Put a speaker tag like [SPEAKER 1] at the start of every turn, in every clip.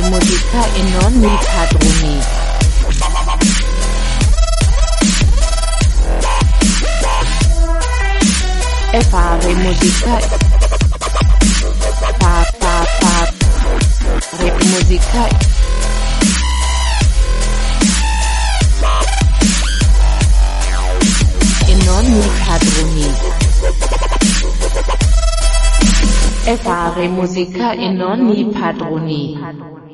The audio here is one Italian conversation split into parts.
[SPEAKER 1] fare musica e padroni. E fare musica. Fa fa fa. Re musica. E padroni. E fare musica e non mi padroni.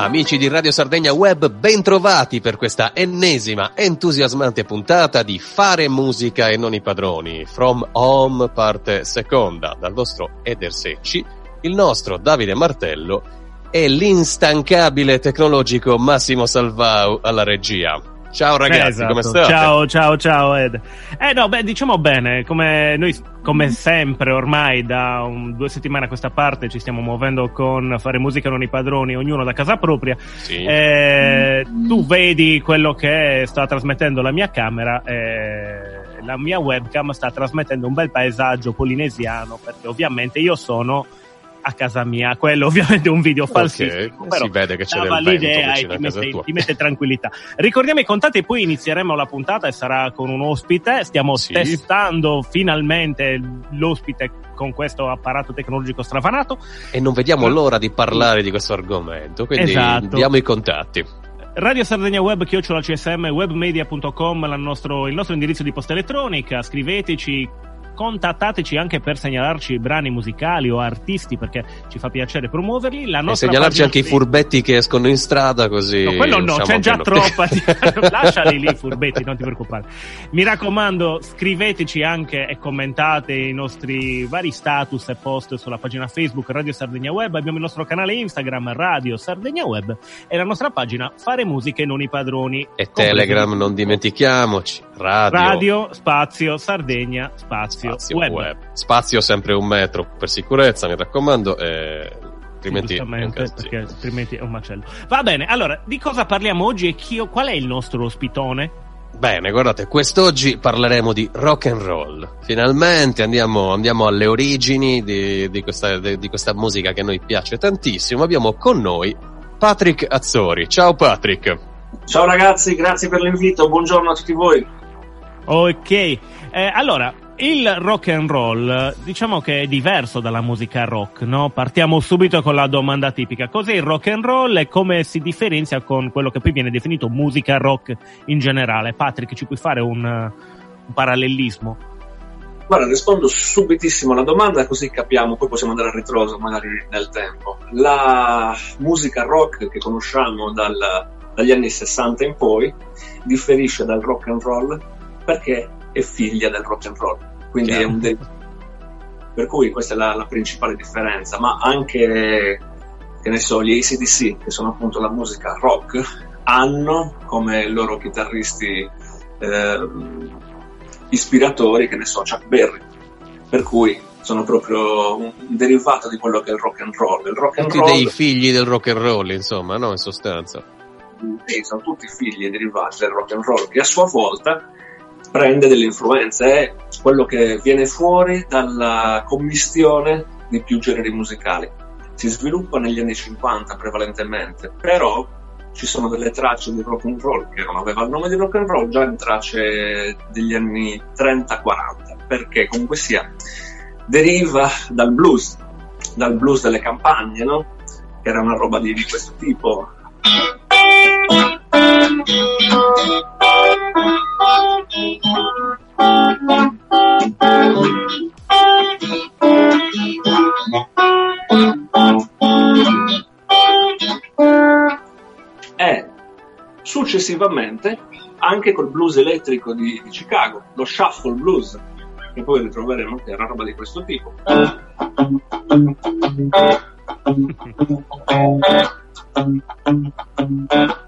[SPEAKER 2] Amici di Radio Sardegna Web, bentrovati per questa ennesima entusiasmante puntata di Fare musica e non i padroni, From Home parte seconda, dal vostro Eder Secci, il nostro Davide Martello e l'instancabile tecnologico Massimo Salvau alla regia. Ciao ragazzi,
[SPEAKER 3] Esatto.
[SPEAKER 2] come state?
[SPEAKER 3] Ciao, ciao, ciao Ed. Eh no, beh, diciamo bene, come noi come sempre ormai da un- due settimane a questa parte ci stiamo muovendo con fare musica non i padroni, ognuno da casa propria.
[SPEAKER 2] Sì.
[SPEAKER 3] Eh, tu vedi quello che sta trasmettendo la mia camera, eh, la mia webcam sta trasmettendo un bel paesaggio polinesiano perché ovviamente io sono a casa mia, quello ovviamente è un video falsissimo,
[SPEAKER 2] Ok,
[SPEAKER 3] però
[SPEAKER 2] si vede che c'è del
[SPEAKER 3] l'idea e ti mette, ti mette tranquillità. Ricordiamo i contatti e poi inizieremo la puntata e sarà con un ospite. Stiamo
[SPEAKER 2] Sì.
[SPEAKER 3] testando finalmente l'ospite con questo apparato tecnologico strafanato.
[SPEAKER 2] E non vediamo l'ora di parlare di questo argomento, quindi
[SPEAKER 3] Esatto.
[SPEAKER 2] diamo i contatti.
[SPEAKER 3] Radio Sardegna Web, chiocciola CSM, webmedia.com, il nostro indirizzo di posta elettronica. Scriveteci, contattateci anche per segnalarci brani musicali o artisti perché ci fa piacere promuoverli. La
[SPEAKER 2] E segnalarci anche i
[SPEAKER 3] Facebook-
[SPEAKER 2] furbetti che escono in strada così.
[SPEAKER 3] No, quello no, c'è già
[SPEAKER 2] noi.
[SPEAKER 3] troppa. Lasciali lì, furbetti, non ti preoccupare. Mi raccomando, scriveteci anche e commentate i nostri vari status e post sulla pagina Facebook Radio Sardegna Web. Abbiamo il nostro canale Instagram Radio Sardegna Web e la nostra pagina Fare Musiche Non i Padroni.
[SPEAKER 2] E Telegram, non dimentichiamoci. Radio,
[SPEAKER 3] Radio, spazio, Sardegna, spazio,
[SPEAKER 2] spazio
[SPEAKER 3] web.
[SPEAKER 2] web. Spazio sempre un metro per sicurezza, mi raccomando. E... Altrimenti
[SPEAKER 3] perché altrimenti è un macello. Va bene, allora, di cosa parliamo oggi e chi, qual è il nostro ospitone?
[SPEAKER 2] Bene, guardate, quest'oggi parleremo di rock and roll. Finalmente andiamo, andiamo alle origini di, di questa, di- di questa musica che a noi piace tantissimo. Abbiamo con noi Patrick Azzori. Ciao Patrick.
[SPEAKER 4] Ciao ragazzi, grazie per l'invito, buongiorno a tutti voi.
[SPEAKER 3] Ok, eh, allora il rock and roll diciamo che è diverso dalla musica rock, no? Partiamo subito con la domanda tipica: cos'è il rock and roll e come si differenzia con quello che poi viene definito musica rock in generale? Patrick, ci puoi fare un, un parallelismo?
[SPEAKER 4] Guarda, rispondo subitissimo alla domanda così capiamo, poi possiamo andare a ritroso magari nel tempo. La musica rock che conosciamo dal- dagli anni 60 in poi differisce dal rock and roll perché è figlia del rock and roll, quindi
[SPEAKER 2] Chiaro.
[SPEAKER 4] è un de- per cui questa è la, la principale differenza, ma anche che ne so, gli ACDC, che sono appunto la musica rock, hanno come loro chitarristi ehm, ispiratori, che ne so, Chuck Berry, per cui sono proprio un derivato di quello che è il rock and roll. Il rock and
[SPEAKER 2] Tutti
[SPEAKER 4] roll
[SPEAKER 2] dei figli del rock and roll, insomma, no? In sostanza.
[SPEAKER 4] sì, sono tutti figli e derivati del rock and roll, che a sua volta prende delle influenze, è quello che viene fuori dalla commistione di più generi musicali. Si sviluppa negli anni 50 prevalentemente, però ci sono delle tracce di rock and roll che non aveva il nome di rock and roll già in tracce degli anni 30-40, perché comunque sia deriva dal blues, dal blues delle campagne, no? Che era una roba di, di questo tipo. E successivamente anche col blues elettrico di, di Chicago, lo shuffle blues, che poi ritroveremo che è una roba di questo tipo.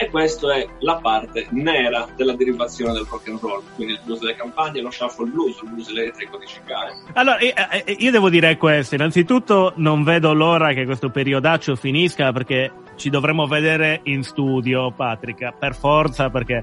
[SPEAKER 4] E questa è la parte nera della derivazione del rock and roll, quindi il blues delle campagne, lo shuffle blues, il blues elettrico di Chicago.
[SPEAKER 3] Allora, io devo dire questo, innanzitutto non vedo l'ora che questo periodaccio finisca perché ci dovremo vedere in studio, Patrick, per forza, perché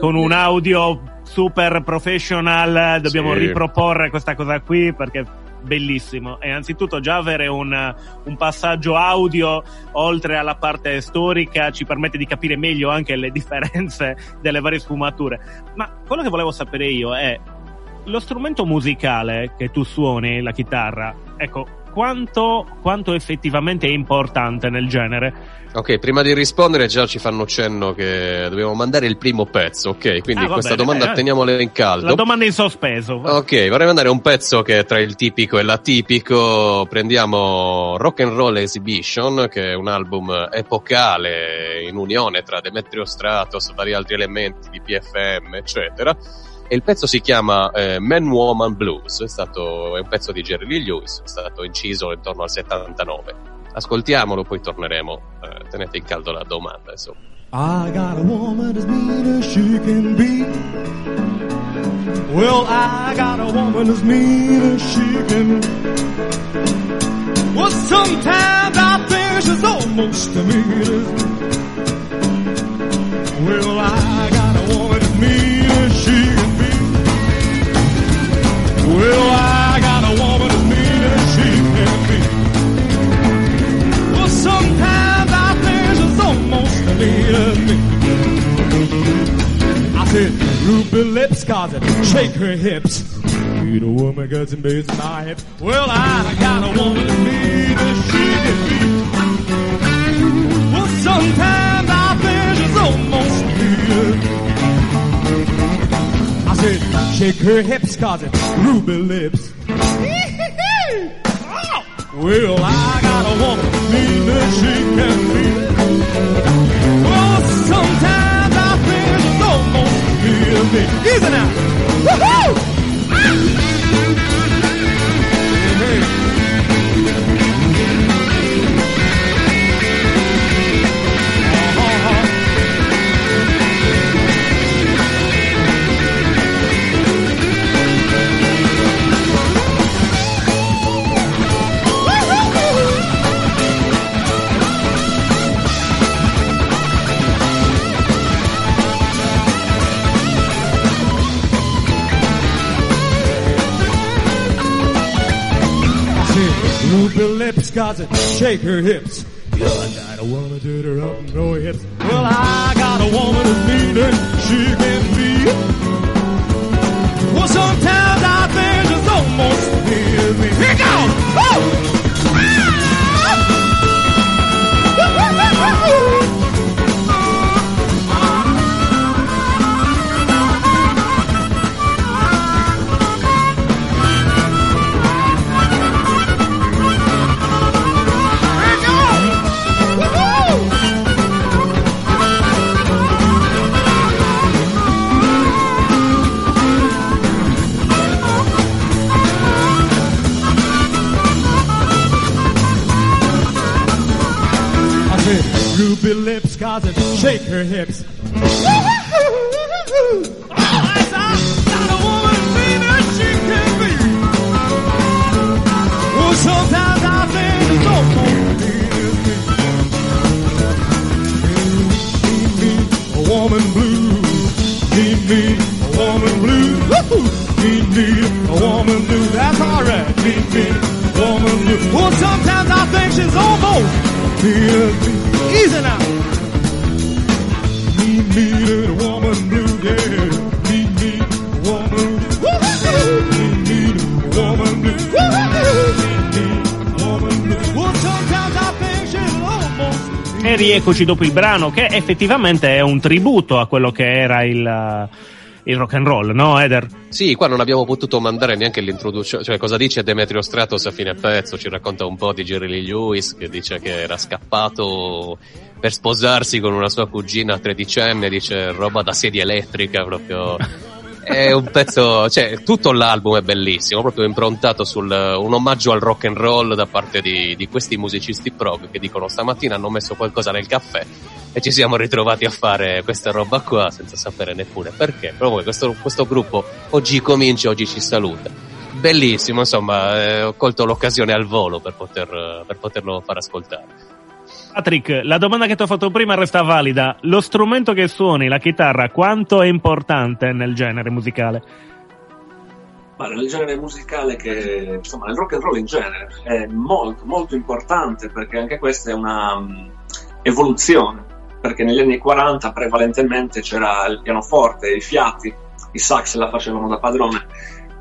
[SPEAKER 3] con un audio super professional dobbiamo sì. riproporre questa cosa qui perché bellissimo. E innanzitutto già avere un, un, passaggio audio oltre alla parte storica ci permette di capire meglio anche le differenze delle varie sfumature. Ma quello che volevo sapere io è lo strumento musicale che tu suoni, la chitarra, ecco, quanto, quanto effettivamente è importante nel genere?
[SPEAKER 5] Ok, prima di rispondere già ci fanno cenno che dobbiamo mandare il primo pezzo, ok? Quindi ah, questa bene, domanda eh, teniamola in caldo.
[SPEAKER 3] La domanda in sospeso.
[SPEAKER 5] Ok, vorrei mandare un pezzo che è tra il tipico e l'atipico. Prendiamo Rock and Roll Exhibition, che è un album epocale in unione tra Demetrio Stratos, vari altri elementi di PFM, eccetera. E il pezzo si chiama eh, Man Woman Blues, è, stato, è un pezzo di Jerry Lee Lewis, è stato inciso intorno al 79 ascoltiamolo, poi torneremo. Eh, tenete in caldo la domanda, insomma. I got a woman as mean as she can be. Well, I got a woman as mean as she can. Well, sometimes I think she's almost as mean as me. Shake her hips. Need a woman got some bass in my hips. Well, I got a woman to me that she can be. Well, sometimes I think she's almost near I said, shake her hips, cause it's ruby lips. Well, I got a woman mean that she can be. Me. Easy now. Woohoo! Cause it shake her hips. I got a woman to her up and throw her hips. Well, I got a woman as mean as she can be. Well, sometimes I think she's almost near me. Here goes! Woo! Ruby lips, cause it shake her hips. sometimes I think it's almost me. a woman blue. Need me a woman blue. Need me a woman blue. That's alright. Need me a woman blue. Well, sometimes I think she's almost me. Easy now. Me need a woman blue, yeah. Me need a woman. Me need a woman blue. E rieccoci dopo il brano che effettivamente è un tributo a quello che era il il rock and roll, no Eder? Sì, qua non abbiamo potuto mandare neanche l'introduzione, cioè cosa dice Demetrio Stratos a fine pezzo, ci racconta un po' di Jerry Lee Lewis che dice che era scappato per sposarsi con una sua cugina tredicenne, dice roba da sedia elettrica proprio...
[SPEAKER 2] è un pezzo, cioè tutto l'album è bellissimo, proprio improntato sul un omaggio al rock and roll da parte di, di questi musicisti prog che dicono stamattina hanno messo qualcosa nel caffè e ci siamo ritrovati a fare questa roba qua senza sapere neppure perché. Proprio questo, questo gruppo oggi comincia, oggi ci saluta. Bellissimo, insomma, eh, ho colto l'occasione al volo per, poter, per poterlo far ascoltare.
[SPEAKER 3] Patrick, la domanda che ti ho fatto prima resta valida. Lo strumento che suoni, la chitarra, quanto è importante nel genere musicale?
[SPEAKER 4] Ma nel genere musicale che, insomma, nel rock and roll in genere è molto, molto importante perché anche questa è una um, evoluzione. Perché negli anni 40 prevalentemente c'era il pianoforte, i fiati, i sax la facevano da padrone.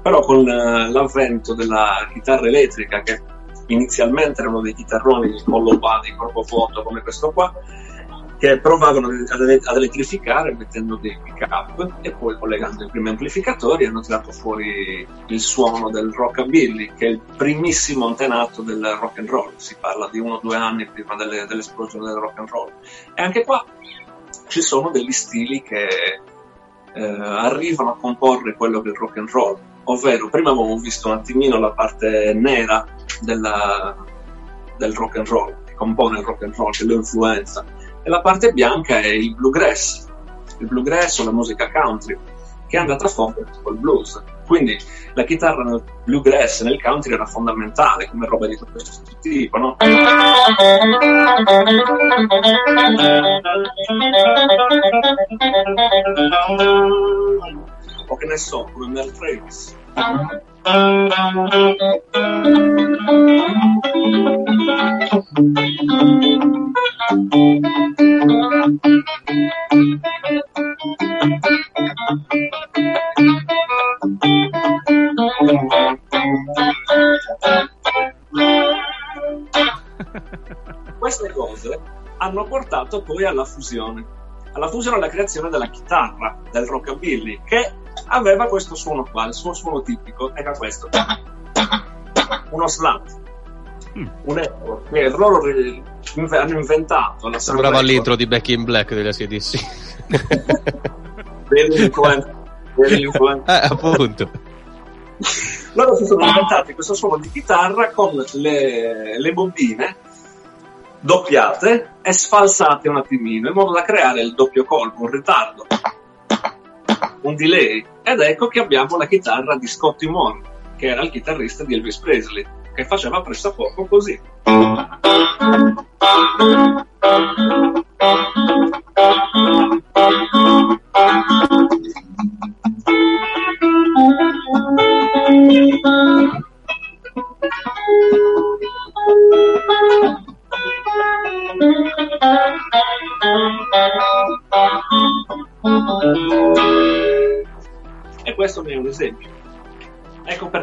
[SPEAKER 4] Però con uh, l'avvento della chitarra elettrica che inizialmente erano dei chitarroni collocati, corpo vuoto come questo qua, che provavano ad, elettrificare mettendo dei pick up e poi collegando i primi amplificatori hanno tirato fuori il suono del rockabilly che è il primissimo antenato del rock and roll. Si parla di uno o due anni prima delle, dell'esplosione del rock and roll. E anche qua ci sono degli stili che eh, arrivano a comporre quello che è il rock and roll. Ovvero prima avevamo visto un attimino la parte nera della, del rock and roll, che compone il rock and roll, che lo influenza, e la parte bianca è il bluegrass, il bluegrass o la musica country, che è andata a fondere col blues. Quindi la chitarra nel bluegrass nel country era fondamentale come roba di questo tipo, no? O che ne so, come Mel Travis. Queste cose hanno portato poi alla fusione, alla fusione e alla creazione della chitarra, del rockabilly, che aveva questo suono qua, il suo suono tipico era questo. Uno slant. Mm. Un eco che loro hanno inventato. La
[SPEAKER 2] Sembrava l'intro di Back in Black della CDC.
[SPEAKER 4] Vedi l'influenza. Vedi l'influenza.
[SPEAKER 2] Eh, appunto.
[SPEAKER 4] Loro si sono inventati questo suono di chitarra con le, le bobine doppiate e sfalsate un attimino in modo da creare il doppio colpo, un ritardo un delay. Ed ecco che abbiamo la chitarra di Scotty Moore, che era il chitarrista di Elvis Presley, che faceva presto a poco così.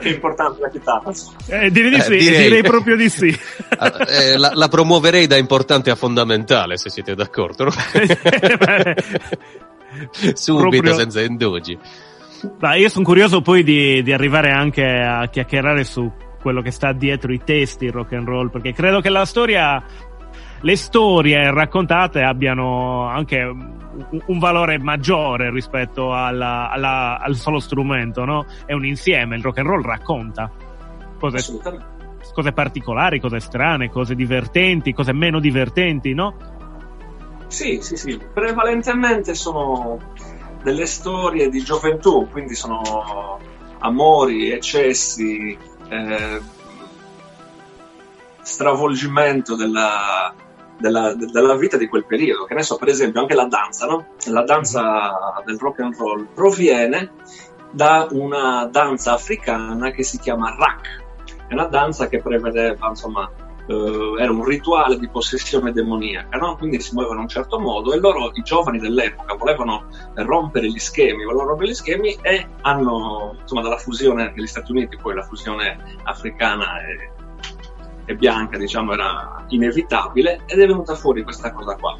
[SPEAKER 4] È importante la chitarra.
[SPEAKER 3] Eh, direi di sì, direi. direi. proprio di sì.
[SPEAKER 2] Ah, eh, la, la, promuoverei da importante a fondamentale, se siete d'accordo. Subito, proprio... senza indugi.
[SPEAKER 3] Dai, io sono curioso poi di, di arrivare anche a chiacchierare su quello che sta dietro i testi rock and roll, perché credo che la storia le storie raccontate abbiano anche un, valore maggiore rispetto alla, alla, al solo strumento, no? È un insieme, il rock and roll racconta cose, cose particolari, cose strane, cose divertenti, cose meno divertenti, no?
[SPEAKER 4] Sì, sì, sì, prevalentemente sono delle storie di gioventù, quindi sono amori, eccessi, eh, stravolgimento della, della, della, vita di quel periodo. Che ne so, per esempio, anche la danza, no? La danza del rock and roll proviene da una danza africana che si chiama rak. È una danza che prevedeva, insomma, Uh, era un rituale di possessione demoniaca, no? quindi si muovevano in un certo modo e loro, i giovani dell'epoca, volevano rompere gli schemi, volevano rompere gli schemi e hanno, insomma, dalla fusione negli Stati Uniti, poi la fusione africana e e bianca, diciamo, era inevitabile ed è venuta fuori questa cosa qua.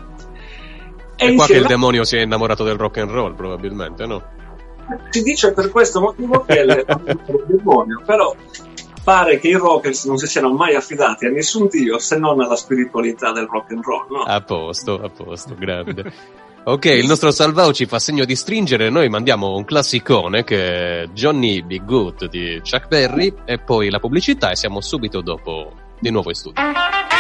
[SPEAKER 2] E, e qua che il demonio si è innamorato del rock and roll, probabilmente, no?
[SPEAKER 4] Si dice per questo motivo che è il demonio, però pare che i rockers non si siano mai affidati a nessun dio se non alla spiritualità del rock and roll, no?
[SPEAKER 2] A posto, a posto, grande. Ok, il nostro Salvao ci fa segno di stringere, noi mandiamo un classicone che è Johnny Be Good di Chuck Berry e poi la pubblicità e siamo subito dopo di nuovo in studio.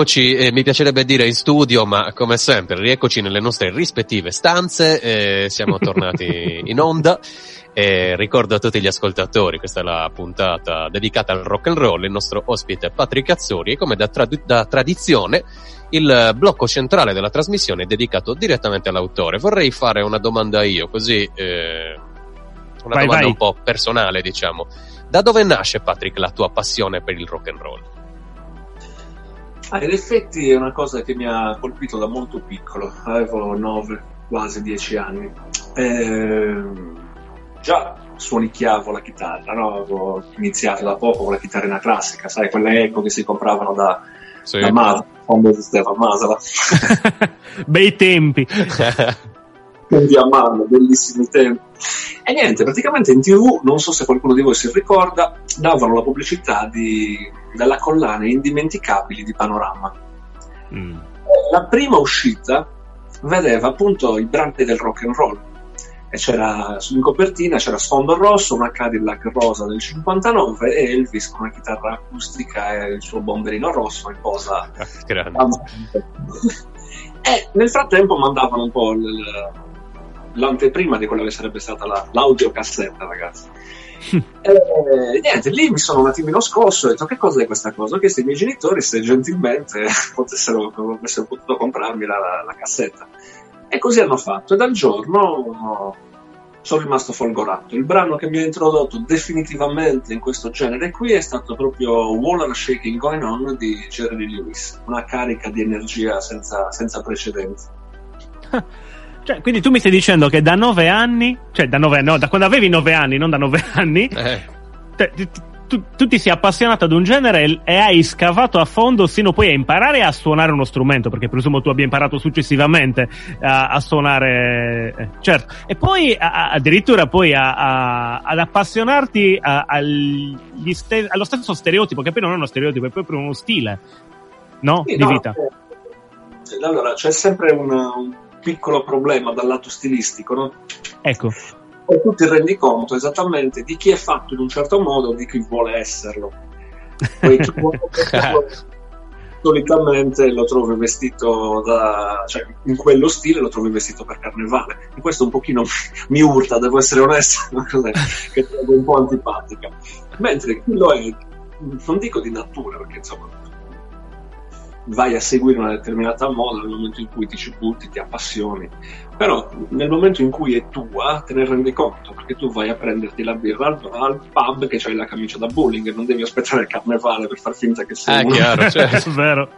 [SPEAKER 2] Rieccoci, eh, mi piacerebbe dire in studio, ma come sempre, rieccoci nelle nostre rispettive stanze, eh, siamo tornati in onda. E ricordo a tutti gli ascoltatori, questa è la puntata dedicata al rock and roll, il nostro ospite è Patrick Azzori e come da, trad- da tradizione il blocco centrale della trasmissione è dedicato direttamente all'autore. Vorrei fare una domanda io, così eh, una
[SPEAKER 3] Vai,
[SPEAKER 2] domanda
[SPEAKER 3] vai.
[SPEAKER 2] un po' personale, diciamo. Da dove nasce, Patrick, la tua passione per il rock and roll?
[SPEAKER 4] Ah, in effetti è una cosa che mi ha colpito da molto piccolo, avevo 9, quasi 10 anni. Ehm, già suonicchiavo la chitarra, no? avevo iniziato da poco con la chitarrina classica, sai, quelle eco che si compravano da,
[SPEAKER 2] Sì.
[SPEAKER 4] da Masala, quando esisteva Masala.
[SPEAKER 3] Bei tempi.
[SPEAKER 4] quindi a mano, bellissimi tempi. E niente, praticamente in tv, non so se qualcuno di voi si ricorda, davano la pubblicità di, della collana Indimenticabili di Panorama.
[SPEAKER 3] Mm.
[SPEAKER 4] La prima uscita vedeva appunto i brani del rock and roll. E c'era in copertina c'era sfondo rosso, una Cadillac rosa del 59 e Elvis con una chitarra acustica e il suo bomberino rosso in posa
[SPEAKER 2] Grande.
[SPEAKER 4] e nel frattempo mandavano un po' il- l'anteprima di quella che sarebbe stata la, l'audiocassetta, ragazzi. e niente, lì mi sono un attimino scosso e ho detto che cos'è questa cosa? Ho chiesto ai miei genitori se gentilmente potessero, avessero potuto comprarmi la, la- la cassetta. E così hanno fatto. E dal giorno sono rimasto folgorato. Il brano che mi ha introdotto definitivamente in questo genere qui è stato proprio Wall Are Shaking Going On di Jerry Lewis, una carica di energia senza, senza precedenti.
[SPEAKER 3] Cioè, quindi tu mi stai dicendo che da nove anni, cioè da nove no, da quando avevi nove anni, non da nove anni,
[SPEAKER 2] Eh,
[SPEAKER 3] te- ti- tu, tu ti sei appassionato ad un genere e- hai scavato a fondo sino poi a imparare a suonare uno strumento, perché presumo tu abbia imparato successivamente a, a suonare, eh, certo, e poi a- addirittura poi a- a- ad appassionarti ste- allo stesso stereotipo, che poi non è uno stereotipo, è proprio uno stile, no?
[SPEAKER 4] Sì,
[SPEAKER 3] Di
[SPEAKER 4] no,
[SPEAKER 3] vita.
[SPEAKER 4] eh, Allora, c'è sempre un, un piccolo problema dal lato stilistico, no?
[SPEAKER 3] Ecco.
[SPEAKER 4] E tu ti rendi conto esattamente di chi è fatto in un certo modo e di chi vuole esserlo. Poi chi vuole esserlo solitamente lo trovi vestito da, cioè in quello stile lo trovi vestito per carnevale. E questo un pochino mi urta, devo essere onesto, che trovo un po' antipatica. Mentre chi lo è, non dico di natura, perché insomma vai a seguire una determinata moda nel momento in cui ti ci butti, ti appassioni, però nel momento in cui è tua te ne rendi conto, perché tu vai a prenderti la birra al, al pub che c'hai la camicia da bowling, non devi aspettare il carnevale per far finta che sei
[SPEAKER 2] Ah,
[SPEAKER 4] uno.
[SPEAKER 2] chiaro, cioè.
[SPEAKER 3] È vero.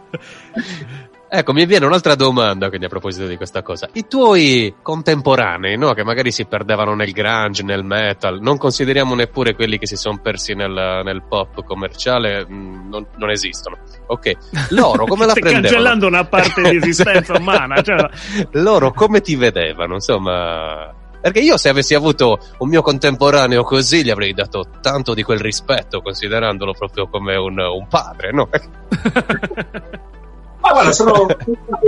[SPEAKER 2] Ecco, mi viene un'altra domanda quindi a proposito di questa cosa. I tuoi contemporanei, no, che magari si perdevano nel grunge, nel metal, non consideriamo neppure quelli che si sono persi nel, nel pop commerciale, mh, non, non esistono. Ok, loro come la
[SPEAKER 3] Stai
[SPEAKER 2] prendevano?
[SPEAKER 3] cancellando una parte di esistenza umana, cioè-
[SPEAKER 2] loro come ti vedevano, insomma... Perché io se avessi avuto un mio contemporaneo così gli avrei dato tanto di quel rispetto, considerandolo proprio come un, un padre, no?
[SPEAKER 4] Ma guarda, sono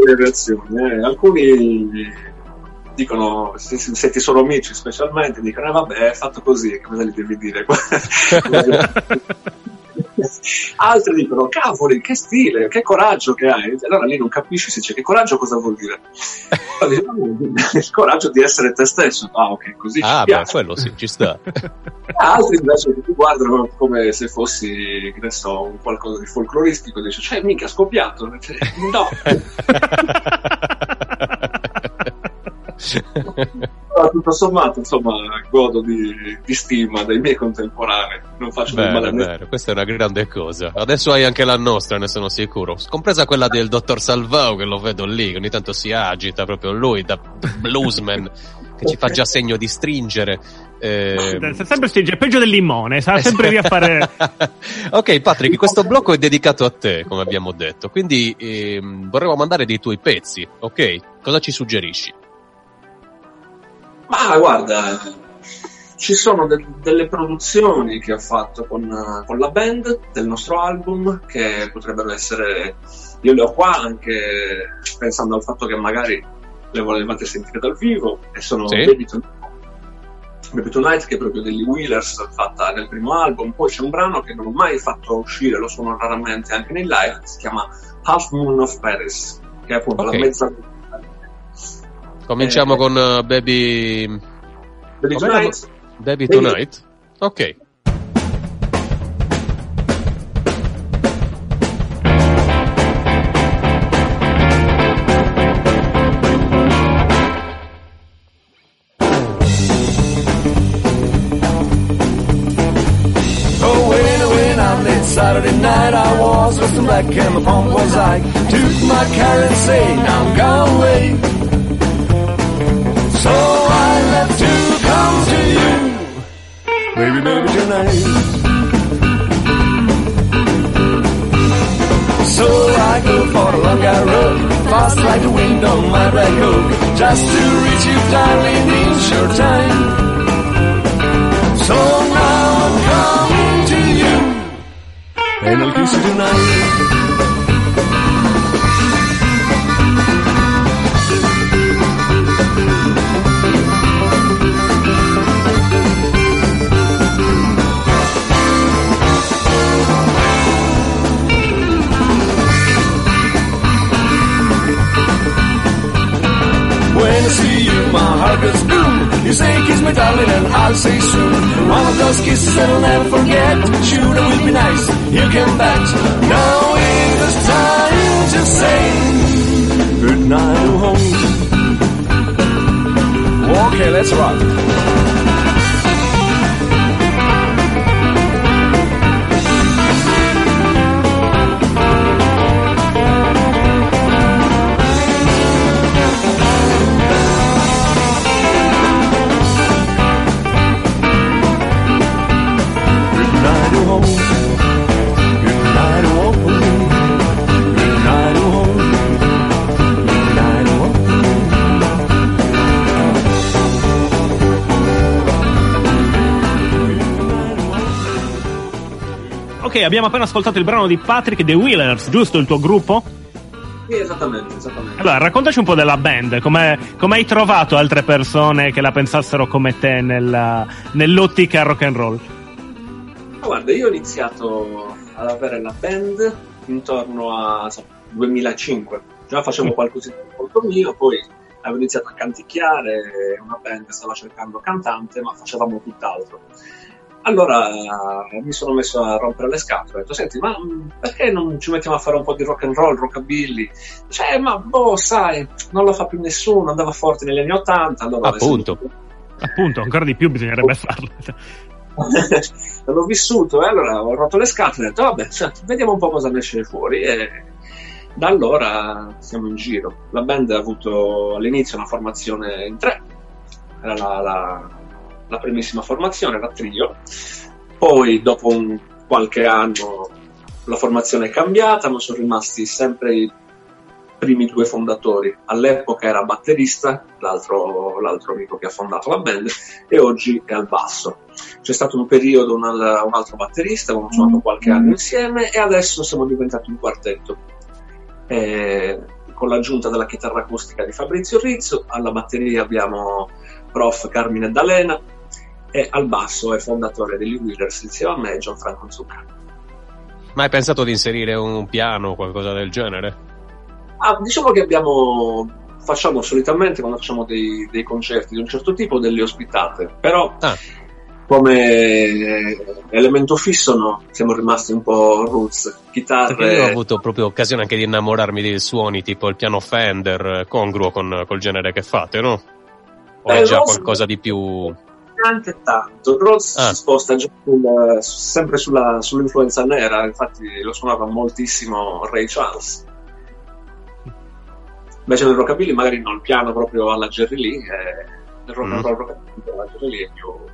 [SPEAKER 4] le reazioni. eh. Alcuni dicono, se, se- se ti sono amici specialmente, dicono, eh, vabbè, è fatto così, cosa gli devi dire? Altri dicono, cavoli, che stile, che coraggio che hai. Allora lì non capisci se c'è che coraggio cosa vuol dire. Allora, dici, "No, Il coraggio di essere te stesso. Ah, ok, così ci
[SPEAKER 2] Ah, beh,
[SPEAKER 4] piace.
[SPEAKER 2] quello sì, ci sta.
[SPEAKER 4] Altri invece ti guardano come se fossi, che ne so, un qualcosa di folcloristico e dici, cioè, mica scoppiato. Cioè, No, tutto sommato, insomma, godo di, di stima dei miei contemporanei. Non faccio del male a
[SPEAKER 2] Bene,
[SPEAKER 4] nessuno.
[SPEAKER 2] bene, questa è una grande cosa. Adesso hai anche la nostra, ne sono sicuro. Compresa quella del dottor Salvao, che lo vedo lì, che ogni tanto si agita, proprio lui, da bluesman, che ci fa già segno di stringere. Eh,
[SPEAKER 3] sempre stringe, è peggio del limone, sa sempre lì a fare...
[SPEAKER 2] ok, Patrick, questo blocco è dedicato a te, come abbiamo detto. Quindi ehm, vorremmo mandare dei tuoi pezzi, ok? Cosa ci suggerisci?
[SPEAKER 4] Ma guarda, ci sono del- delle produzioni che ho fatto con, con la band del nostro album che potrebbero essere. Io le ho qua anche pensando al fatto che magari le volevate sentire dal vivo e sono
[SPEAKER 2] Sì.
[SPEAKER 4] Baby, Tonight, Baby Tonight che è proprio degli Wheelers fatta nel primo album. Poi c'è un brano che non ho mai fatto uscire, lo suono raramente anche nei live, si chiama Half Moon of Paris, che è appunto
[SPEAKER 2] Ok.
[SPEAKER 4] la mezza.
[SPEAKER 2] Cominciamo
[SPEAKER 4] Eh,
[SPEAKER 2] con eh, Baby...
[SPEAKER 4] Baby
[SPEAKER 2] Com'era?
[SPEAKER 4] Tonight.
[SPEAKER 2] Baby
[SPEAKER 4] Baby-
[SPEAKER 2] Tonight? Ok.
[SPEAKER 6] Oh, when, when on that Saturday night I was dressed in black and the pump was like Took my car and say, now go away So I left to come to you Baby, baby, tonight So I go for the long road Fast like the wind on my black oak Just to reach you, darling, in short time so now I'm coming to you, and I'll kiss you tonight. Heart boom. You say kiss me, darling, and I'll say soon. One of those kisses that I'll never forget. Sure, it will be nice. You can bet. Now is the time to say good night, oh home. Okay, let's rock.
[SPEAKER 3] Abbiamo appena ascoltato il brano di Patrick The Wheelers, giusto il tuo gruppo?
[SPEAKER 4] Sì, esattamente, esattamente.
[SPEAKER 3] Allora, raccontaci un po' della band, come hai trovato altre persone che la pensassero come te nella- nell'ottica rock and roll?
[SPEAKER 4] Ma guarda, io ho iniziato ad avere la band intorno a so, 2005. Già facevo qualcosina di molto mio, poi avevo iniziato a canticchiare, una band stava cercando cantante, ma facevamo tutt'altro. Allora mi sono messo a rompere le scatole, ho detto, senti, ma mh, perché non ci mettiamo a fare un po' di rock and roll, rockabilly? Cioè, ma boh, sai, non lo fa più nessuno, andava forte negli anni Ottanta, allora...
[SPEAKER 2] Appunto.
[SPEAKER 3] Appunto, ancora di più bisognerebbe farlo.
[SPEAKER 4] l'ho vissuto e allora ho rotto le scatole e ho detto vabbè cioè, vediamo un po' cosa ne esce fuori e da allora siamo in giro la band ha avuto all'inizio una formazione in tre era la, la, la primissima formazione era trio. Poi dopo un, qualche anno la formazione è cambiata ma sono rimasti sempre i primi due fondatori. All'epoca era batterista l'altro, l'altro amico che ha fondato la band e oggi è al basso. C'è stato un periodo un, un altro batterista, abbiamo suonato qualche anno insieme e adesso siamo diventati un quartetto. Eh, con l'aggiunta della chitarra acustica di Fabrizio Rizzo, alla batteria abbiamo prof Carmine D'Alena e al basso è fondatore degli Wheelers insieme a me Gianfranco Zucca.
[SPEAKER 2] Ma hai pensato di inserire un piano o qualcosa del genere?
[SPEAKER 4] Ah, diciamo che abbiamo facciamo solitamente quando facciamo dei, dei, concerti di un certo tipo delle ospitate, però ah come elemento fisso no, siamo rimasti un po' roots, chitarre.
[SPEAKER 2] Perché io ho avuto proprio occasione anche di innamorarmi dei suoni tipo il piano Fender, congruo con, col genere che fate, no? O è già qualcosa di più...
[SPEAKER 4] Anche tanto, Rhodes ah. si sposta già sul, sempre sulla, sull'influenza nera, infatti lo suonava moltissimo Ray Charles. Invece nel rockabilly magari non il piano proprio alla Jerry Lee, eh, nel rock and roll mm. rockabilly alla Jerry Lee è più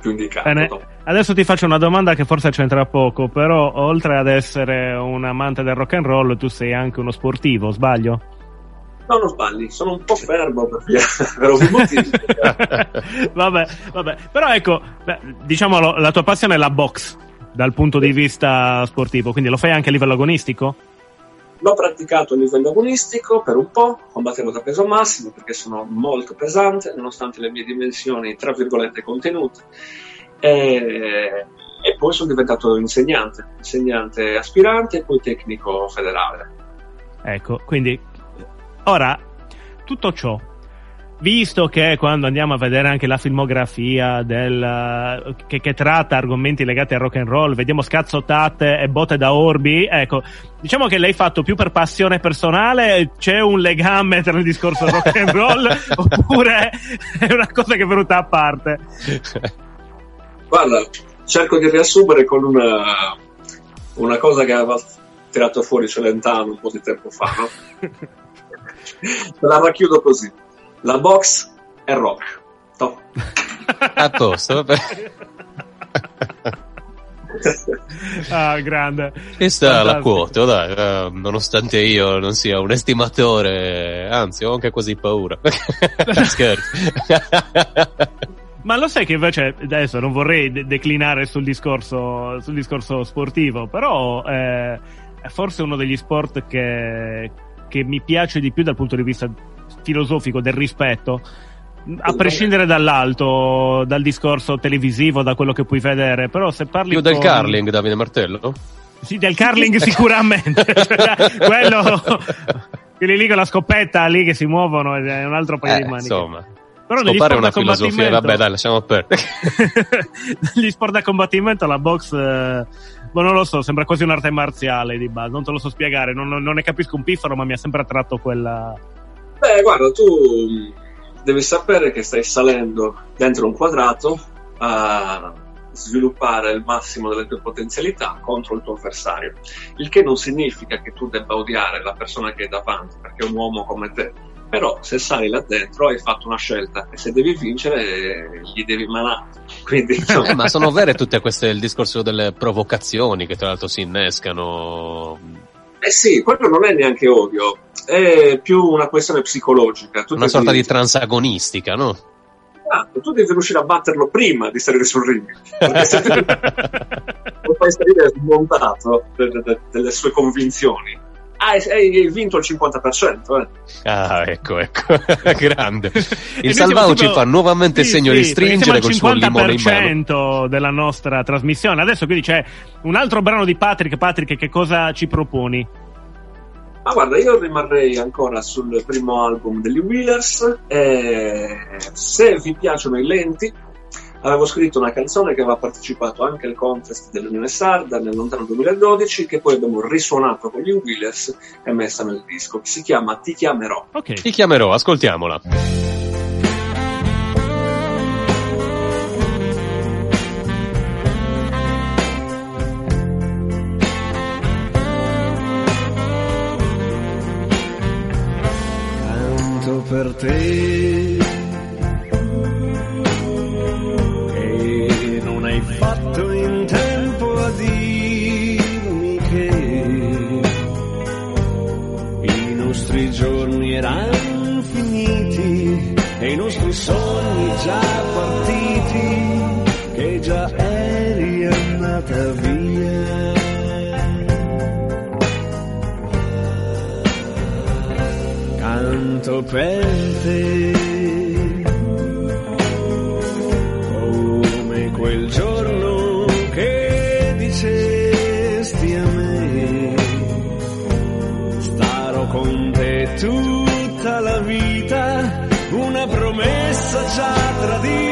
[SPEAKER 4] più indicato.
[SPEAKER 3] Bene, adesso ti faccio una domanda che forse c'entra poco, però oltre ad essere un amante del rock and roll, tu sei anche uno sportivo, sbaglio?
[SPEAKER 4] No, non sbagli, sono un po' fermo per, ovvi motivi.
[SPEAKER 3] vabbè, vabbè, però ecco, diciamo la tua passione è la box dal punto di vista sportivo, quindi lo fai anche a livello agonistico?
[SPEAKER 4] L'ho praticato a livello agonistico per un po', combattevo da peso massimo perché sono molto pesante, nonostante le mie dimensioni, tra virgolette, contenute. E, e poi sono diventato insegnante, insegnante aspirante e poi tecnico federale.
[SPEAKER 3] Ecco, quindi ora tutto ciò visto che quando andiamo a vedere anche la filmografia del, che, che, tratta argomenti legati al rock and roll, vediamo scazzottate e botte da orbi, ecco, diciamo che l'hai fatto più per passione personale, c'è un legame tra il discorso rock and roll oppure è una cosa che è venuta a parte?
[SPEAKER 4] Guarda, cerco di riassumere con una, una cosa che aveva tirato fuori Celentano un po' di tempo fa, no? la racchiudo così la box è rock. Top.
[SPEAKER 2] A posto, vabbè.
[SPEAKER 3] ah, grande.
[SPEAKER 2] Questa è la quota, dai, eh, nonostante io non sia un estimatore, anzi ho anche quasi paura. Scherzo.
[SPEAKER 3] Ma lo sai che invece adesso non vorrei de- declinare sul discorso, sul discorso sportivo, però eh, è forse uno degli sport che, che mi piace di più dal punto di vista filosofico del rispetto, a prescindere dall'alto, dal discorso televisivo, da quello che puoi vedere, però se parli
[SPEAKER 2] più
[SPEAKER 3] con...
[SPEAKER 2] del curling, Davide Martello?
[SPEAKER 3] Sì, del curling sicuramente. cioè, quello quelli lì con la scoppetta lì che si muovono è un altro paio
[SPEAKER 2] eh,
[SPEAKER 3] di maniche.
[SPEAKER 2] Insomma.
[SPEAKER 3] Però
[SPEAKER 2] negli sport una filosofia, vabbè, dai, lasciamo perdere.
[SPEAKER 3] negli sport da combattimento la box eh, boh, non lo so, sembra quasi un'arte marziale di base, non te lo so spiegare, non, non ne capisco un piffero, ma mi ha sempre attratto quella
[SPEAKER 4] Beh, guarda, tu devi sapere che stai salendo dentro un quadrato a sviluppare il massimo delle tue potenzialità contro il tuo avversario. Il che non significa che tu debba odiare la persona che è davanti, perché è un uomo come te. Però se sali là dentro hai fatto una scelta e se devi vincere gli devi manare. Quindi,
[SPEAKER 2] eh, ma sono vere tutte queste, il discorso delle provocazioni che tra l'altro si innescano
[SPEAKER 4] eh sì, quello non è neanche odio, è più una questione psicologica.
[SPEAKER 2] Tu una sorta di transagonistica, no?
[SPEAKER 4] Esatto, tu devi riuscire a batterlo prima di salire sul ring. Perché se lo fai salire smontato delle sue convinzioni, Ah, hai, hai vinto il 50%, eh.
[SPEAKER 2] Ah, ecco, ecco, grande.
[SPEAKER 3] E
[SPEAKER 2] Il Salvao ci fa nuovamente il
[SPEAKER 3] Sì,
[SPEAKER 2] segno
[SPEAKER 3] sì,
[SPEAKER 2] di stringere col suo limone in mano.
[SPEAKER 3] 50% della nostra trasmissione. Adesso quindi c'è un altro brano di Patrick. Patrick, che cosa ci proponi?
[SPEAKER 4] Ma guarda, io rimarrei ancora sul primo album degli Wheelers. E se vi piacciono i lenti, avevo scritto una canzone che aveva partecipato anche al contest dell'Unione Sarda nel lontano 2012, che poi abbiamo risuonato con gli Wheelers e messa nel disco, che si chiama Ti chiamerò.
[SPEAKER 3] Ok.
[SPEAKER 2] Ti chiamerò, ascoltiamola.
[SPEAKER 6] canto per te nostri giorni erano finiti e i nostri sogni già partiti che già eri andata via. Canto per te tutta la vita una promessa già tradita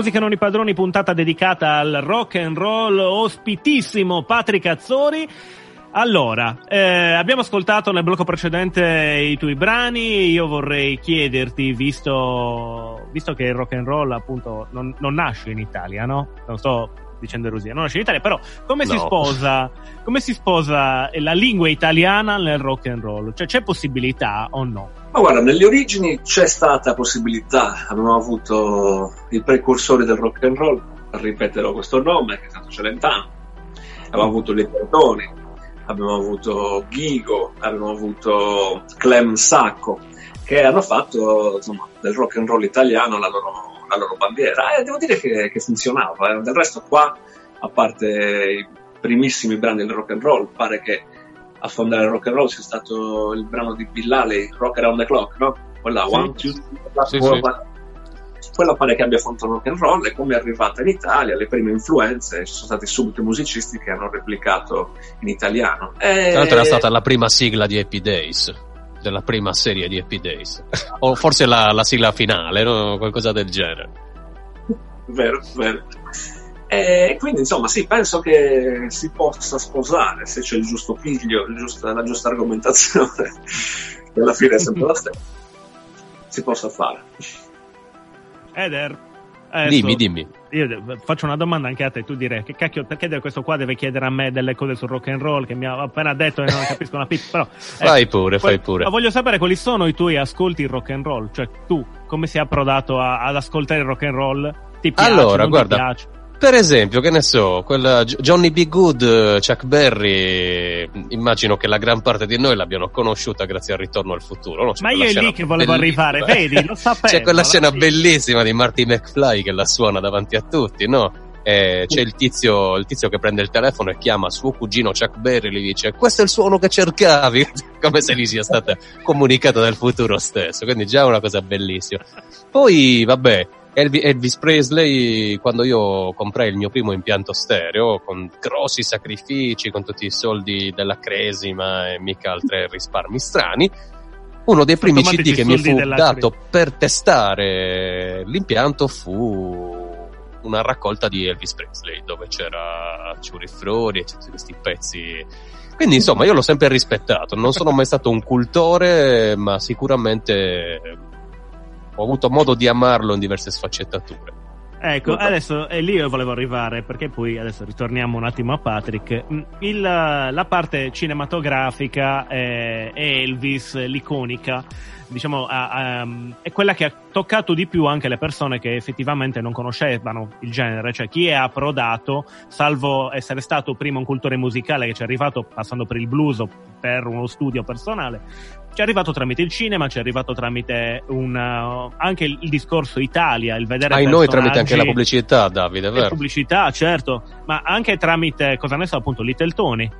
[SPEAKER 3] musica non i padroni, puntata dedicata al rock and roll, ospitissimo Patrick Azzori. Allora, eh, abbiamo ascoltato nel blocco precedente i tuoi brani. Io vorrei chiederti, visto, visto che il rock and roll appunto non, non nasce in Italia, no? Non sto dicendo erusia, non nasce in Italia, però come si
[SPEAKER 2] No.
[SPEAKER 3] sposa, come si sposa la lingua italiana nel rock and roll? Cioè c'è possibilità o no?
[SPEAKER 4] Ma guarda, nelle origini c'è stata possibilità, abbiamo avuto i precursori del rock and roll, ripeterò questo nome, che è stato Celentano, abbiamo avuto le Bertoni, abbiamo avuto Ghigo, abbiamo avuto Clem Sacco, che hanno fatto insomma, del rock and roll italiano la loro, la loro bandiera. E devo dire che, che funzionava, eh. del resto qua, a parte i primissimi brani del rock and roll, pare che a fondare il rock and roll sia stato il brano di Billali, Rock Around the Clock, no? Quella
[SPEAKER 3] Sì.
[SPEAKER 4] One, Two, Three,
[SPEAKER 2] Sì,
[SPEAKER 4] four,
[SPEAKER 2] sì.
[SPEAKER 4] Quella pare che abbia fondato il rock and roll e come è arrivata in Italia, le prime influenze, ci sono stati subito musicisti che hanno replicato in italiano. E...
[SPEAKER 2] Tra l'altro era stata la prima sigla di Happy Days, della prima serie di Happy Days. o forse la, la sigla finale, no? qualcosa del genere.
[SPEAKER 4] Vero, vero. E quindi insomma sì, penso che si possa sposare se c'è il giusto piglio, il giusto- la giusta argomentazione, che alla fine è sempre la stessa. Si possa fare.
[SPEAKER 3] Eder, adesso
[SPEAKER 2] Dimmi, dimmi.
[SPEAKER 3] Io faccio una domanda anche a te, tu direi che cacchio, perché questo qua deve chiedere a me delle cose sul rock and roll che mi ha appena detto e non capisco una pizza, però...
[SPEAKER 2] Fai pure,
[SPEAKER 3] poi-
[SPEAKER 2] fai pure.
[SPEAKER 3] Ma voglio sapere quali sono i tuoi ascolti rock and roll, cioè tu come sei approdato a- ad ascoltare il rock and roll? Ti piace,
[SPEAKER 2] Allora, guarda,
[SPEAKER 3] ti piace?
[SPEAKER 2] Per esempio, che ne so, quella Johnny B. Good, eh, Chuck Berry, immagino che la gran parte di noi l'abbiano conosciuta grazie al ritorno al futuro. no?
[SPEAKER 3] Ma io è lì che volevo
[SPEAKER 2] bellissima.
[SPEAKER 3] arrivare, vedi, lo sapevo.
[SPEAKER 2] C'è quella scena bellissima di Marty McFly che la suona davanti a tutti, no? E c'è il tizio, il tizio che prende il telefono e chiama suo cugino Chuck Berry e gli dice questo è il suono che cercavi come se gli sia stata comunicata dal futuro stesso quindi già è una cosa bellissima poi vabbè Elvis Presley quando io comprai il mio primo impianto stereo con grossi sacrifici con tutti i soldi della Cresima e mica altri risparmi strani uno dei primi CD che mi fu dato per testare l'impianto fu una raccolta di Elvis Presley dove c'era Ciuri Flori e tutti questi pezzi. Quindi insomma io l'ho sempre rispettato. Non sono mai stato un cultore ma sicuramente ho avuto modo di amarlo in diverse sfaccettature.
[SPEAKER 3] Ecco, adesso è lì io volevo arrivare, perché poi adesso ritorniamo un attimo a Patrick. Mm, il- la parte cinematografica è, è Elvis, l'iconica, diciamo, ha- ha- è quella che ha toccato di più anche le persone che effettivamente non conoscevano il genere, cioè chi è approdato, salvo essere stato prima un cultore musicale che ci è arrivato passando per il blues o per uno studio personale, ci è arrivato tramite il cinema, ci è arrivato tramite un, uh, anche il, il discorso Italia, il vedere
[SPEAKER 2] ai noi tramite anche la pubblicità Davide
[SPEAKER 3] e
[SPEAKER 2] vero?
[SPEAKER 3] pubblicità, certo, ma anche tramite, cosa ne so, appunto, Little Tony,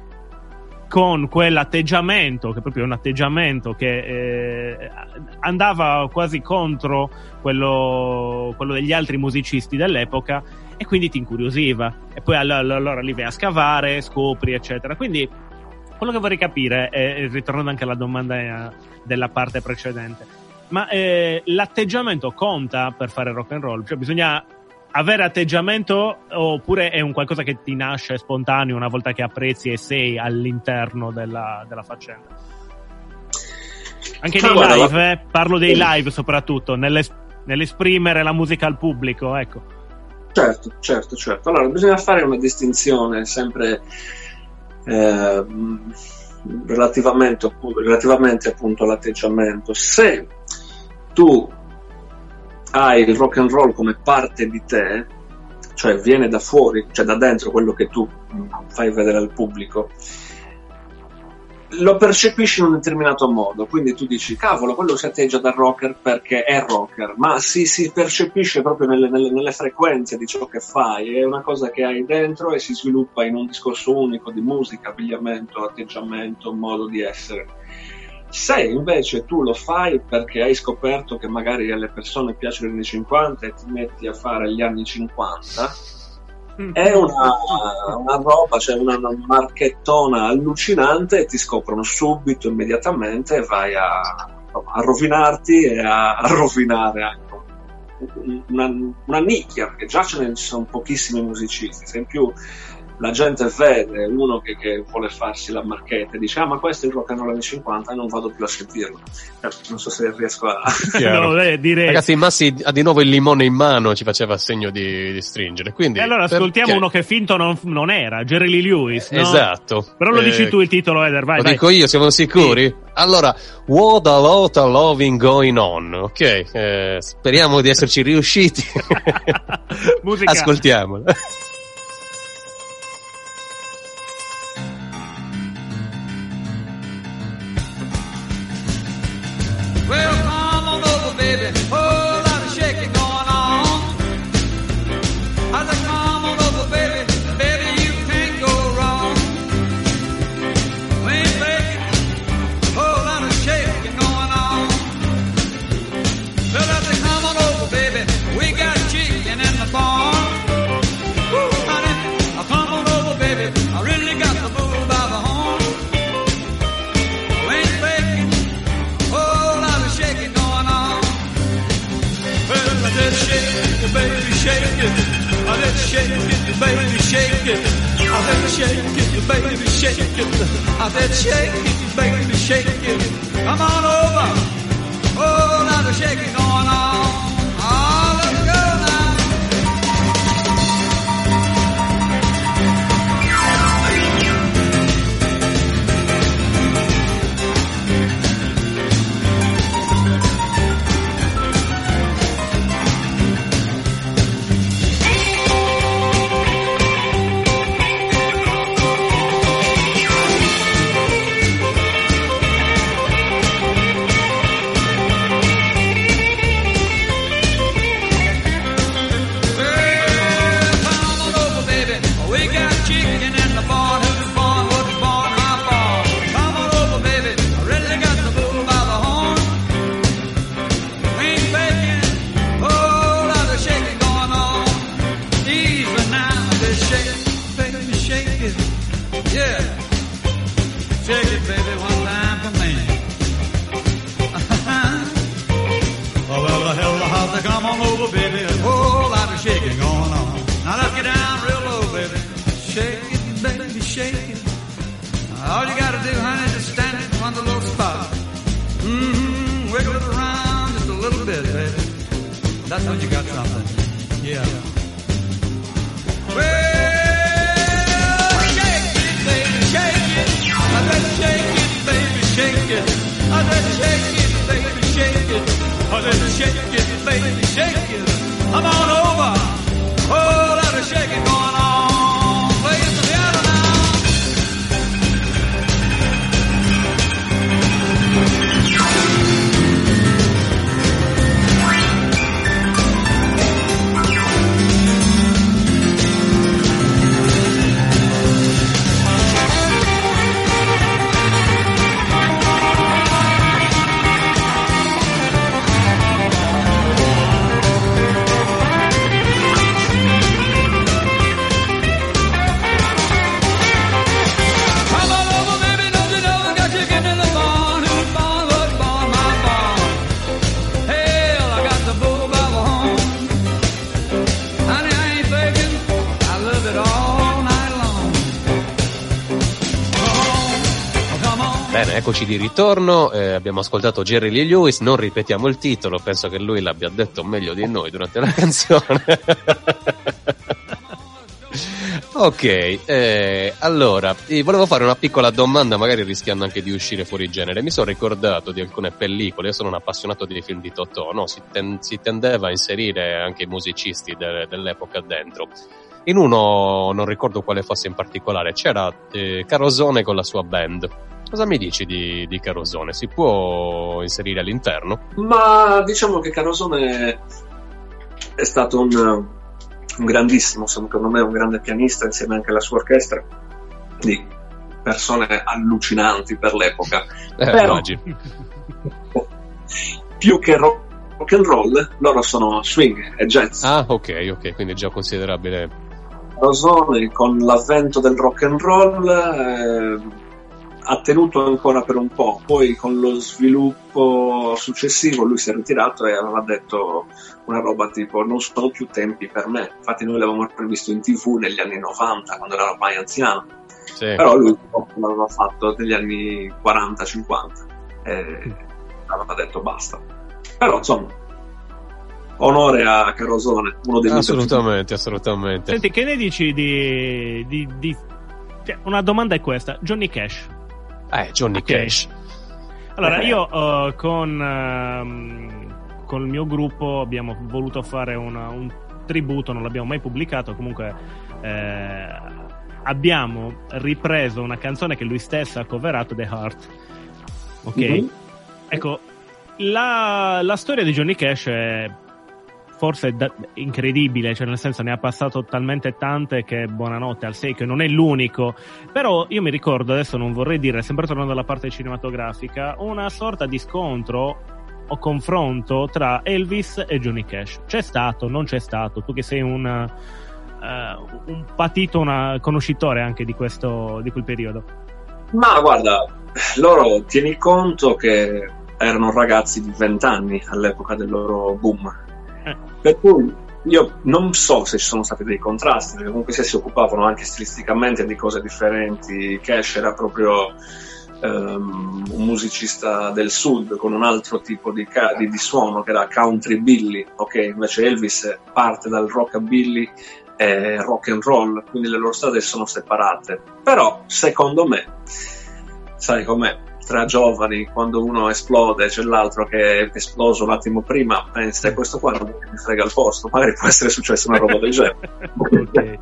[SPEAKER 3] con quell'atteggiamento, che è proprio un atteggiamento che eh, andava quasi contro quello, quello degli altri musicisti dell'epoca e quindi ti incuriosiva. E poi all- all- allora lì vai a scavare, scopri, eccetera. Quindi quello che vorrei capire, è, ritornando anche alla domanda eh, della parte precedente, ma eh, l'atteggiamento conta per fare rock and roll? Cioè bisogna avere atteggiamento oppure è un qualcosa che ti nasce spontaneo una volta che apprezzi e sei all'interno della, della faccenda? Anche
[SPEAKER 4] Ma
[SPEAKER 3] nei
[SPEAKER 4] guarda,
[SPEAKER 3] live, eh, parlo dei live soprattutto, nell'es- nell'esprimere la musica al pubblico, ecco.
[SPEAKER 4] Certo, certo, certo. Allora, bisogna fare una distinzione sempre eh, relativamente, appunto, relativamente appunto all'atteggiamento. Se tu hai il rock and roll come parte di te, cioè viene da fuori, cioè da dentro quello che tu fai vedere al pubblico, lo percepisci in un determinato modo, quindi tu dici cavolo, quello si atteggia da rocker perché è rocker, ma si, si percepisce proprio nelle, nelle- nelle frequenze di ciò che fai, è una cosa che hai dentro e si sviluppa in un discorso unico di musica, abbigliamento, atteggiamento, modo di essere. Se invece tu lo fai perché hai scoperto che magari alle persone piacciono gli anni 50 e ti metti a fare gli anni 50, è una, una roba, cioè una, una marchettona allucinante e ti scoprono subito, immediatamente e vai a, a rovinarti e a, a rovinare anche una, una nicchia, perché già ce ne sono pochissimi musicisti, se in più la gente vede uno che, che vuole farsi la marchetta e dice ah ma questo è il rock and roll anni 50 e non vado più a sentirlo Eh, non so se riesco a.
[SPEAKER 3] No, eh, direi.
[SPEAKER 2] Ragazzi, Massi ha di nuovo il limone in mano, ci faceva segno di, di stringere. Quindi,
[SPEAKER 3] E allora ascoltiamo
[SPEAKER 2] perché-
[SPEAKER 3] uno che finto non, non era, Jerry Lee Lewis. no?
[SPEAKER 2] Esatto.
[SPEAKER 3] Però lo
[SPEAKER 2] Eh,
[SPEAKER 3] dici tu il titolo, Eder, vai,
[SPEAKER 2] Lo
[SPEAKER 3] vai.
[SPEAKER 2] dico io, siamo sicuri? Allora, What a lot of loving going on, ok? eh, speriamo di esserci riusciti.
[SPEAKER 3] Musica.
[SPEAKER 7] Well, That's when you got something. Yeah. Well, shake it, baby, shake it. I said shake it, baby, shake it. I said shake it, baby, shake it. I said shake it, baby, shake it. Come on
[SPEAKER 2] eccoci di ritorno. eh, abbiamo ascoltato Jerry Lee Lewis. Non ripetiamo il titolo, penso che lui l'abbia detto meglio di noi durante la canzone. ok, eh, allora, eh, volevo fare una piccola domanda, magari rischiando anche di uscire fuori genere. Mi sono ricordato di alcune pellicole, io sono un appassionato dei film di Totò, no? si, ten- si tendeva a inserire anche i musicisti de- dell'epoca dentro. In uno, non ricordo quale fosse in particolare, c'era eh, Carosone con la sua band. Cosa mi dici di, di Carosone? Si può inserire all'interno?
[SPEAKER 4] Ma diciamo che Carosone è stato un, un grandissimo, secondo me, un grande pianista insieme anche alla sua orchestra di persone allucinanti per l'epoca.
[SPEAKER 2] Eh,
[SPEAKER 4] Però-. Più che rock rock and roll, loro sono swing e jazz.
[SPEAKER 2] Ah, ok, ok, quindi già considerabile.
[SPEAKER 4] Rosone con l'avvento del rock and roll eh, ha tenuto ancora per un po', poi con lo sviluppo successivo lui si è ritirato e aveva detto una roba tipo non sono più tempi per me, infatti noi l'avevamo previsto in tv negli anni 90 quando era ormai anziano,
[SPEAKER 2] Sì.
[SPEAKER 4] però lui l'aveva fatto negli anni 40-50 e aveva detto basta. Però insomma, onore a Carosone, uno dei miei
[SPEAKER 2] Assolutamente, assolutamente.
[SPEAKER 3] Senti, che ne dici di... di- di- cioè, una domanda è questa. Johnny Cash.
[SPEAKER 2] Eh, Johnny
[SPEAKER 3] Ok.
[SPEAKER 2] Cash.
[SPEAKER 3] Allora,
[SPEAKER 4] Eh.
[SPEAKER 3] io eh, con, ehm, con il mio gruppo abbiamo voluto fare una- un tributo, non l'abbiamo mai pubblicato, comunque eh, abbiamo ripreso una canzone che lui stesso ha coverato, The Heart. Ok?
[SPEAKER 4] Mhm.
[SPEAKER 3] Ecco, la, la storia di Johnny Cash è forse da- incredibile, cioè nel senso ne ha passato talmente tante che buonanotte al 6 che non è l'unico, però io mi ricordo, adesso non vorrei dire, sempre tornando alla parte cinematografica, una sorta di scontro o confronto tra Elvis e Johnny Cash. C'è stato, non c'è stato, tu che sei un, eh, un patito, una conoscitore anche di, questo, di quel periodo.
[SPEAKER 4] Ma guarda, loro tieni conto che erano ragazzi di 20 anni all'epoca del loro boom. Per cui io non so se ci sono stati dei contrasti, perché comunque sia si occupavano anche stilisticamente di cose differenti. Cash era proprio ehm, un musicista del sud con un altro tipo di, ca- di- di suono che era country billy, ok? Invece Elvis parte dal rockabilly e rock and roll, quindi le loro strade sono separate. Però, secondo me, sai com'è? Tra giovani, quando uno esplode, c'è l'altro che è esploso un attimo prima, pensa, "E questo qua non mi frega il posto, magari può essere successa una roba del genere.
[SPEAKER 3] ok.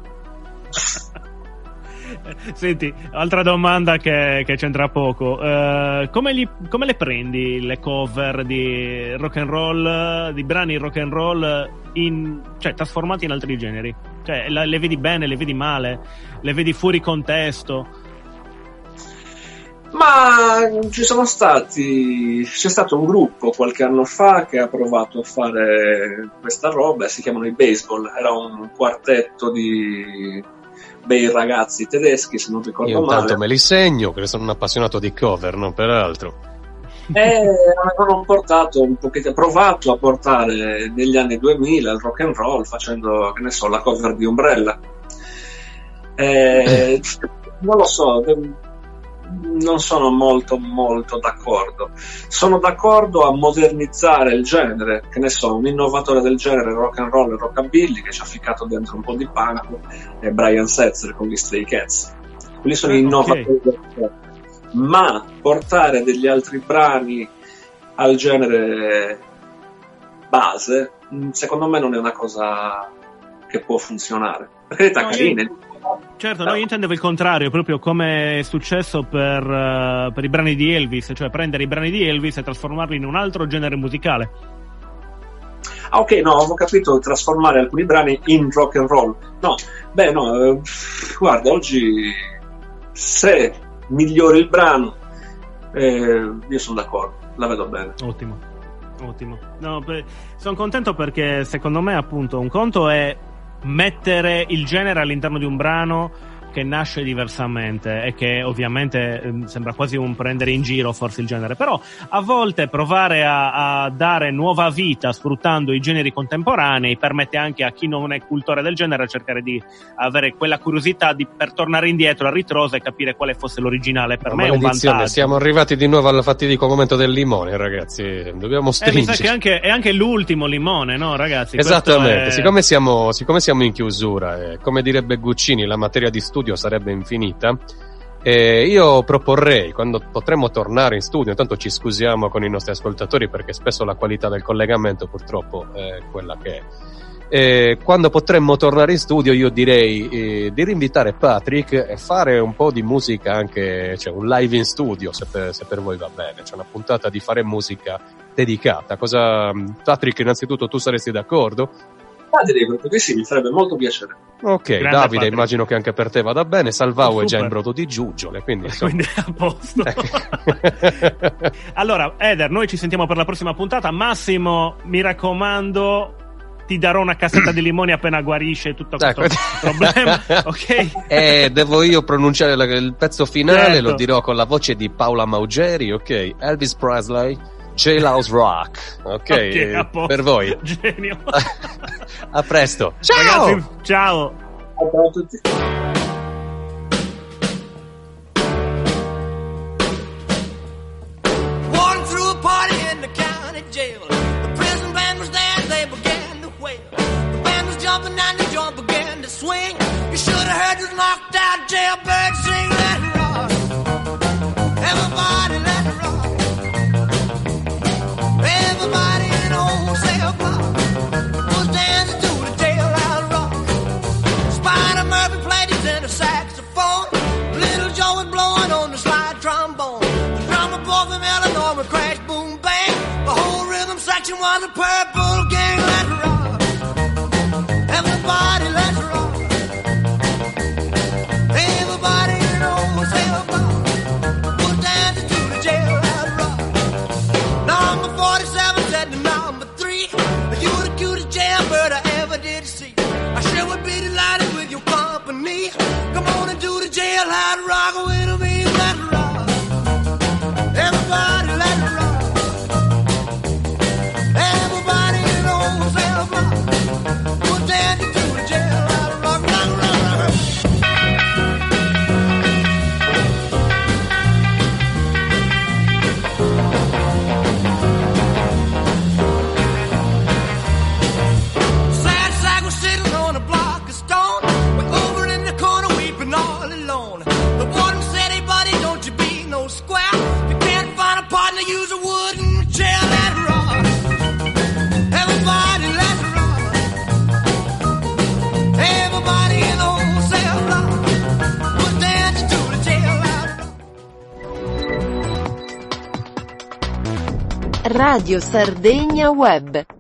[SPEAKER 3] Senti, altra domanda che, che c'entra poco. Eh, come, li- come le prendi le cover di rock and roll, di brani rock and roll, in, cioè trasformati in altri generi? Cioè, la- le vedi bene, le vedi male, le vedi fuori contesto?
[SPEAKER 4] Ma ci sono stati. C'è stato un gruppo qualche anno fa che ha provato a fare questa roba, si chiamano i Baseball. Era un quartetto di bei ragazzi tedeschi, se non ricordo
[SPEAKER 2] Io intanto
[SPEAKER 4] male.
[SPEAKER 2] me li segno, che sono un appassionato di cover, no? Peraltro.
[SPEAKER 4] E avevano portato un pochettino, provato a portare negli anni 2000 il rock and roll facendo, che ne so, la cover di Umbrella. E, non lo so, non sono molto molto d'accordo. Sono d'accordo a modernizzare il genere, che ne so, un innovatore del genere rock and roll e rockabilly che ci ha ficcato dentro un po' di punk è Brian Setzer con gli Stray Cats. Quelli sono
[SPEAKER 3] Ah, ok.
[SPEAKER 4] innovatori del genere ma portare degli altri brani al genere base, mh, secondo me non è una cosa che può funzionare. Per carità,
[SPEAKER 3] No, io-
[SPEAKER 4] carine.
[SPEAKER 3] Certo, no, io intendevo il contrario, proprio come è successo per, eh, per i brani di Elvis, cioè prendere i brani di Elvis e trasformarli in un altro genere musicale.
[SPEAKER 4] Ah, ok, no, avevo capito trasformare alcuni brani in rock and roll. No, beh, no, eh, guarda, oggi se migliori il brano, eh, io sono d'accordo, la vedo bene.
[SPEAKER 3] Ottimo, ottimo. No, sono contento perché secondo me appunto un conto è mettere il genere all'interno di un brano che nasce diversamente e che ovviamente ehm, sembra quasi un prendere in giro forse il genere, però a volte provare a, a dare nuova vita sfruttando i generi contemporanei permette anche a chi non è cultore del genere cercare di avere quella curiosità di, per tornare indietro a ritroso e capire quale fosse l'originale. Per me è un vantaggio.
[SPEAKER 2] siamo arrivati di nuovo al fatidico momento del limone, ragazzi. Dobbiamo
[SPEAKER 3] Eh,
[SPEAKER 2] stringere.
[SPEAKER 3] che anche, è anche l'ultimo limone, no, ragazzi?
[SPEAKER 2] Esattamente,
[SPEAKER 3] è-
[SPEAKER 2] siccome, siamo, siccome siamo in chiusura, e come direbbe Guccini, la materia di studio sarebbe infinita, eh, io proporrei, quando potremmo tornare in studio, intanto ci scusiamo con i nostri ascoltatori perché spesso la qualità del collegamento purtroppo è quella che è. Eh, quando potremmo tornare in studio io direi eh, di rinvitare Patrick e fare un po' di musica anche, cioè un live in studio se per, se per voi va bene, c'è una puntata di fare musica dedicata. Cosa, Patrick, innanzitutto tu saresti d'accordo?
[SPEAKER 4] Padre, fateli che così mi farebbe molto piacere.
[SPEAKER 2] Ok,
[SPEAKER 3] Grande
[SPEAKER 2] Davide,
[SPEAKER 3] padre.
[SPEAKER 2] immagino che anche per te vada bene. Salvao è già in brodo di giuggiole, quindi, so.
[SPEAKER 3] quindi è a posto.
[SPEAKER 2] Ecco.
[SPEAKER 3] allora, Eder, noi ci sentiamo per la prossima puntata. Massimo, mi raccomando, ti darò una cassetta di limoni appena guarisce tutto questo
[SPEAKER 2] ecco.
[SPEAKER 3] problema. ok?
[SPEAKER 2] Eh, devo io pronunciare il pezzo finale,
[SPEAKER 3] certo.
[SPEAKER 2] lo dirò con la voce di Paola Maugeri, ok? Elvis Presley. Jailhouse Rock. Ok,
[SPEAKER 3] okay
[SPEAKER 2] eh, per voi.
[SPEAKER 3] Genio.
[SPEAKER 2] a presto. Ciao!
[SPEAKER 3] Ragazzi, ciao!
[SPEAKER 4] Ciao a tutti.
[SPEAKER 8] jumping and the began to swing. You should have heard those knocked out jailbirds.
[SPEAKER 1] Radio Sardegna Web.